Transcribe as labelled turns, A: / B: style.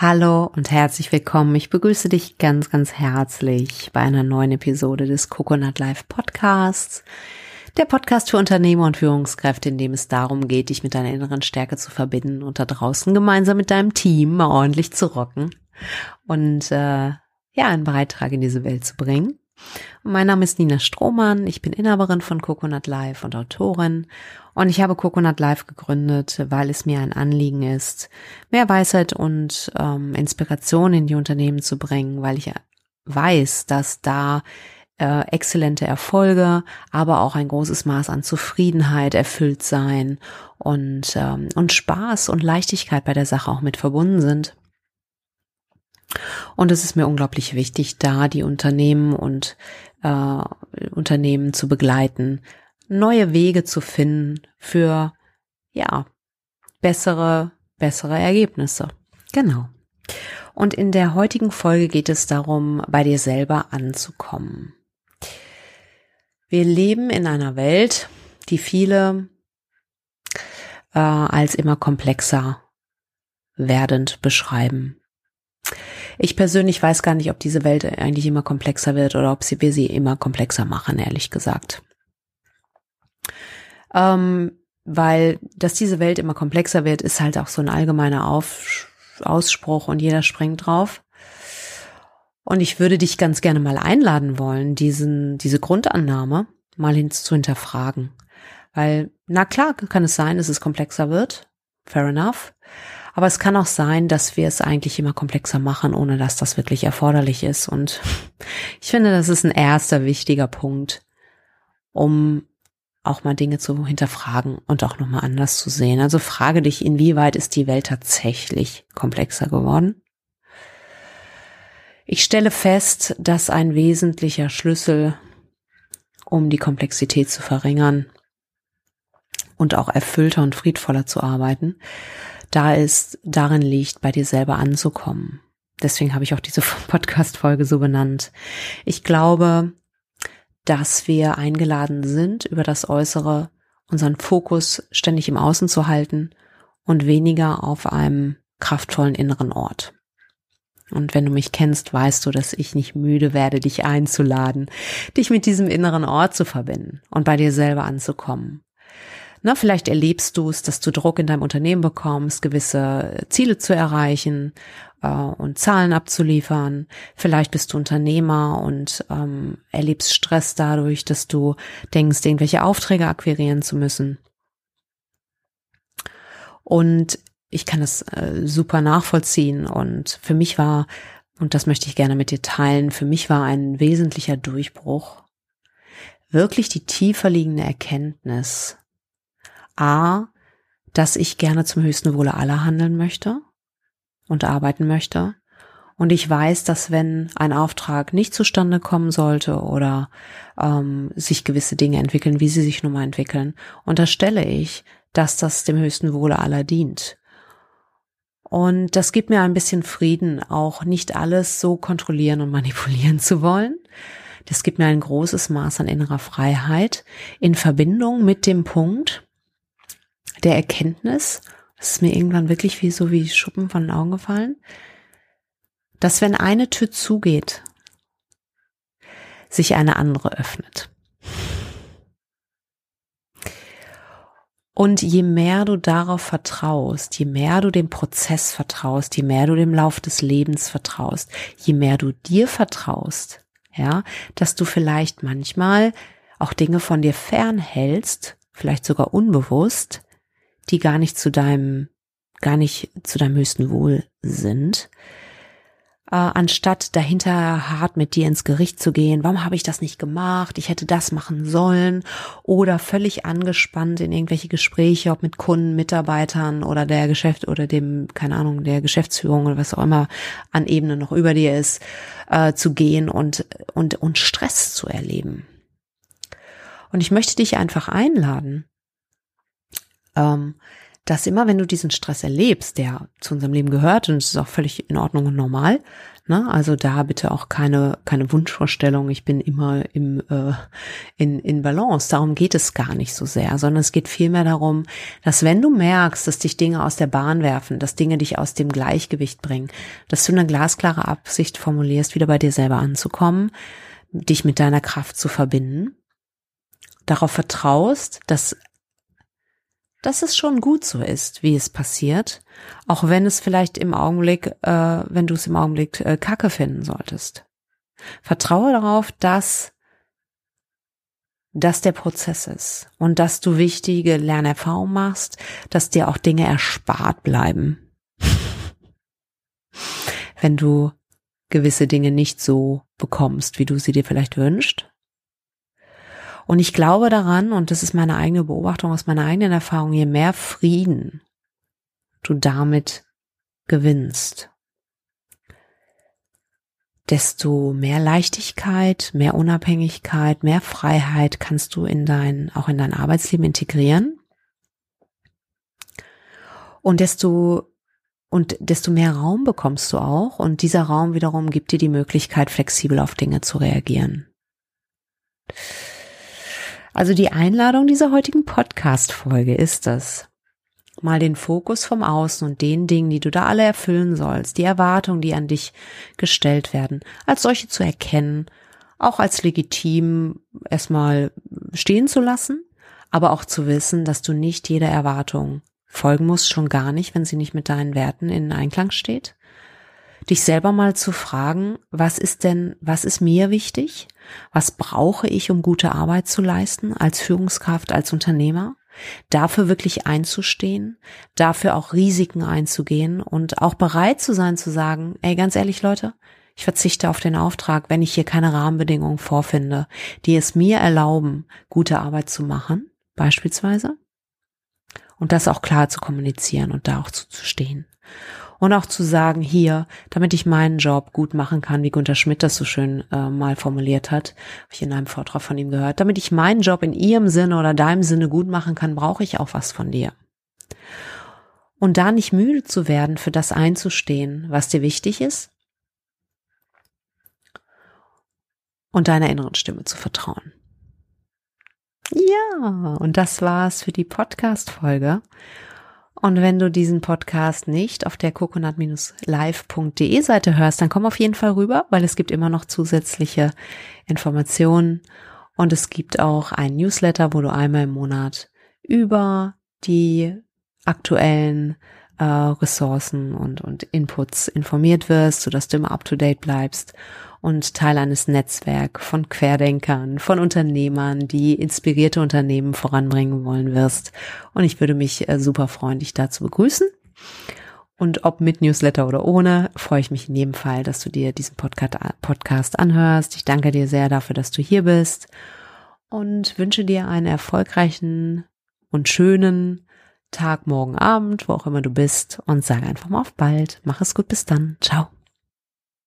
A: Hallo und herzlich willkommen. Ich begrüße dich ganz, ganz herzlich bei einer neuen Episode des Coconut Life Podcasts. Der Podcast für Unternehmer und Führungskräfte, in dem es darum geht, dich mit deiner inneren Stärke zu verbinden und da draußen gemeinsam mit deinem Team mal ordentlich zu rocken und äh, ja, einen Beitrag in diese Welt zu bringen. Mein Name ist Nina Strohmann, ich bin Inhaberin von Coconut Life und Autorin und ich habe Coconut Life gegründet, weil es mir ein Anliegen ist, mehr Weisheit und ähm, Inspiration in die Unternehmen zu bringen, weil ich weiß, dass da äh, exzellente Erfolge, aber auch ein großes Maß an Zufriedenheit, erfüllt sein und, ähm, und Spaß und Leichtigkeit bei der Sache auch mit verbunden sind. Und es ist mir unglaublich wichtig, da die Unternehmen und äh, Unternehmen zu begleiten, neue Wege zu finden für ja bessere bessere Ergebnisse. Genau. Und in der heutigen Folge geht es darum, bei dir selber anzukommen. Wir leben in einer Welt, die viele äh, als immer komplexer werdend beschreiben. Ich persönlich weiß gar nicht, ob diese Welt eigentlich immer komplexer wird oder ob sie, wir sie immer komplexer machen, ehrlich gesagt. Ähm, weil, dass diese Welt immer komplexer wird, ist halt auch so ein allgemeiner Auf, Ausspruch und jeder springt drauf. Und ich würde dich ganz gerne mal einladen wollen, diesen, diese Grundannahme mal hin zu hinterfragen. Weil, na klar, kann es sein, dass es komplexer wird. Fair enough. Aber es kann auch sein, dass wir es eigentlich immer komplexer machen, ohne dass das wirklich erforderlich ist. Und ich finde, das ist ein erster wichtiger Punkt, um auch mal Dinge zu hinterfragen und auch nochmal anders zu sehen. Also frage dich, inwieweit ist die Welt tatsächlich komplexer geworden? Ich stelle fest, dass ein wesentlicher Schlüssel, um die Komplexität zu verringern und auch erfüllter und friedvoller zu arbeiten, da ist, darin liegt, bei dir selber anzukommen. Deswegen habe ich auch diese Podcast-Folge so benannt. Ich glaube, dass wir eingeladen sind, über das Äußere unseren Fokus ständig im Außen zu halten und weniger auf einem kraftvollen inneren Ort. Und wenn du mich kennst, weißt du, dass ich nicht müde werde, dich einzuladen, dich mit diesem inneren Ort zu verbinden und bei dir selber anzukommen. Na, vielleicht erlebst du es, dass du Druck in deinem Unternehmen bekommst, gewisse Ziele zu erreichen äh, und Zahlen abzuliefern. Vielleicht bist du Unternehmer und ähm, erlebst Stress dadurch, dass du denkst, irgendwelche Aufträge akquirieren zu müssen. Und ich kann das äh, super nachvollziehen. Und für mich war, und das möchte ich gerne mit dir teilen, für mich war ein wesentlicher Durchbruch wirklich die tiefer liegende Erkenntnis, A, dass ich gerne zum höchsten Wohle aller handeln möchte und arbeiten möchte. Und ich weiß, dass wenn ein Auftrag nicht zustande kommen sollte oder ähm, sich gewisse Dinge entwickeln, wie sie sich nun mal entwickeln, unterstelle ich, dass das dem höchsten Wohle aller dient. Und das gibt mir ein bisschen Frieden, auch nicht alles so kontrollieren und manipulieren zu wollen. Das gibt mir ein großes Maß an innerer Freiheit in Verbindung mit dem Punkt, der Erkenntnis, das ist mir irgendwann wirklich wie so wie Schuppen von den Augen gefallen, dass wenn eine Tür zugeht, sich eine andere öffnet. Und je mehr du darauf vertraust, je mehr du dem Prozess vertraust, je mehr du dem Lauf des Lebens vertraust, je mehr du dir vertraust, ja, dass du vielleicht manchmal auch Dinge von dir fernhältst, vielleicht sogar unbewusst, die gar nicht zu deinem, gar nicht zu deinem höchsten Wohl sind, äh, anstatt dahinter hart mit dir ins Gericht zu gehen, warum habe ich das nicht gemacht, ich hätte das machen sollen. Oder völlig angespannt in irgendwelche Gespräche, ob mit Kunden, Mitarbeitern oder der Geschäft oder dem, keine Ahnung, der Geschäftsführung oder was auch immer an Ebene noch über dir ist, äh, zu gehen und, und, und Stress zu erleben. Und ich möchte dich einfach einladen, dass immer, wenn du diesen Stress erlebst, der zu unserem Leben gehört, und es ist auch völlig in Ordnung und normal, ne? also da bitte auch keine, keine Wunschvorstellung, ich bin immer im, äh, in, in Balance, darum geht es gar nicht so sehr, sondern es geht vielmehr darum, dass wenn du merkst, dass dich Dinge aus der Bahn werfen, dass Dinge dich aus dem Gleichgewicht bringen, dass du eine glasklare Absicht formulierst, wieder bei dir selber anzukommen, dich mit deiner Kraft zu verbinden, darauf vertraust, dass dass es schon gut so ist, wie es passiert, auch wenn es vielleicht im Augenblick, äh, wenn du es im Augenblick äh, Kacke finden solltest. Vertraue darauf, dass dass der Prozess ist und dass du wichtige Lernerfahrungen machst, dass dir auch Dinge erspart bleiben. wenn du gewisse Dinge nicht so bekommst, wie du sie dir vielleicht wünschst, und ich glaube daran, und das ist meine eigene Beobachtung aus meiner eigenen Erfahrung, je mehr Frieden du damit gewinnst, desto mehr Leichtigkeit, mehr Unabhängigkeit, mehr Freiheit kannst du in dein, auch in dein Arbeitsleben integrieren. Und desto, und desto mehr Raum bekommst du auch. Und dieser Raum wiederum gibt dir die Möglichkeit, flexibel auf Dinge zu reagieren. Also die Einladung dieser heutigen Podcast-Folge ist es, mal den Fokus vom Außen und den Dingen, die du da alle erfüllen sollst, die Erwartungen, die an dich gestellt werden, als solche zu erkennen, auch als legitim erstmal stehen zu lassen, aber auch zu wissen, dass du nicht jeder Erwartung folgen musst, schon gar nicht, wenn sie nicht mit deinen Werten in Einklang steht dich selber mal zu fragen, was ist denn, was ist mir wichtig? Was brauche ich, um gute Arbeit zu leisten als Führungskraft, als Unternehmer? Dafür wirklich einzustehen, dafür auch Risiken einzugehen und auch bereit zu sein zu sagen, ey, ganz ehrlich Leute, ich verzichte auf den Auftrag, wenn ich hier keine Rahmenbedingungen vorfinde, die es mir erlauben, gute Arbeit zu machen, beispielsweise. Und das auch klar zu kommunizieren und da auch zuzustehen und auch zu sagen, hier, damit ich meinen Job gut machen kann, wie Gunter Schmidt das so schön äh, mal formuliert hat, habe ich in einem Vortrag von ihm gehört, damit ich meinen Job in ihrem Sinne oder deinem Sinne gut machen kann, brauche ich auch was von dir. Und da nicht müde zu werden, für das einzustehen, was dir wichtig ist und deiner inneren Stimme zu vertrauen. Ja, und das war's für die Podcast-Folge. Und wenn du diesen Podcast nicht auf der coconut-live.de Seite hörst, dann komm auf jeden Fall rüber, weil es gibt immer noch zusätzliche Informationen. Und es gibt auch ein Newsletter, wo du einmal im Monat über die aktuellen äh, Ressourcen und, und Inputs informiert wirst, sodass du immer up to date bleibst und Teil eines Netzwerks von Querdenkern, von Unternehmern, die inspirierte Unternehmen voranbringen wollen wirst. Und ich würde mich äh, super freuen, dich da zu begrüßen. Und ob mit Newsletter oder ohne, freue ich mich in jedem Fall, dass du dir diesen Podcast anhörst. Ich danke dir sehr dafür, dass du hier bist und wünsche dir einen erfolgreichen und schönen Tag, morgen, Abend, wo auch immer du bist und sage einfach mal auf bald. Mach es gut, bis dann. Ciao.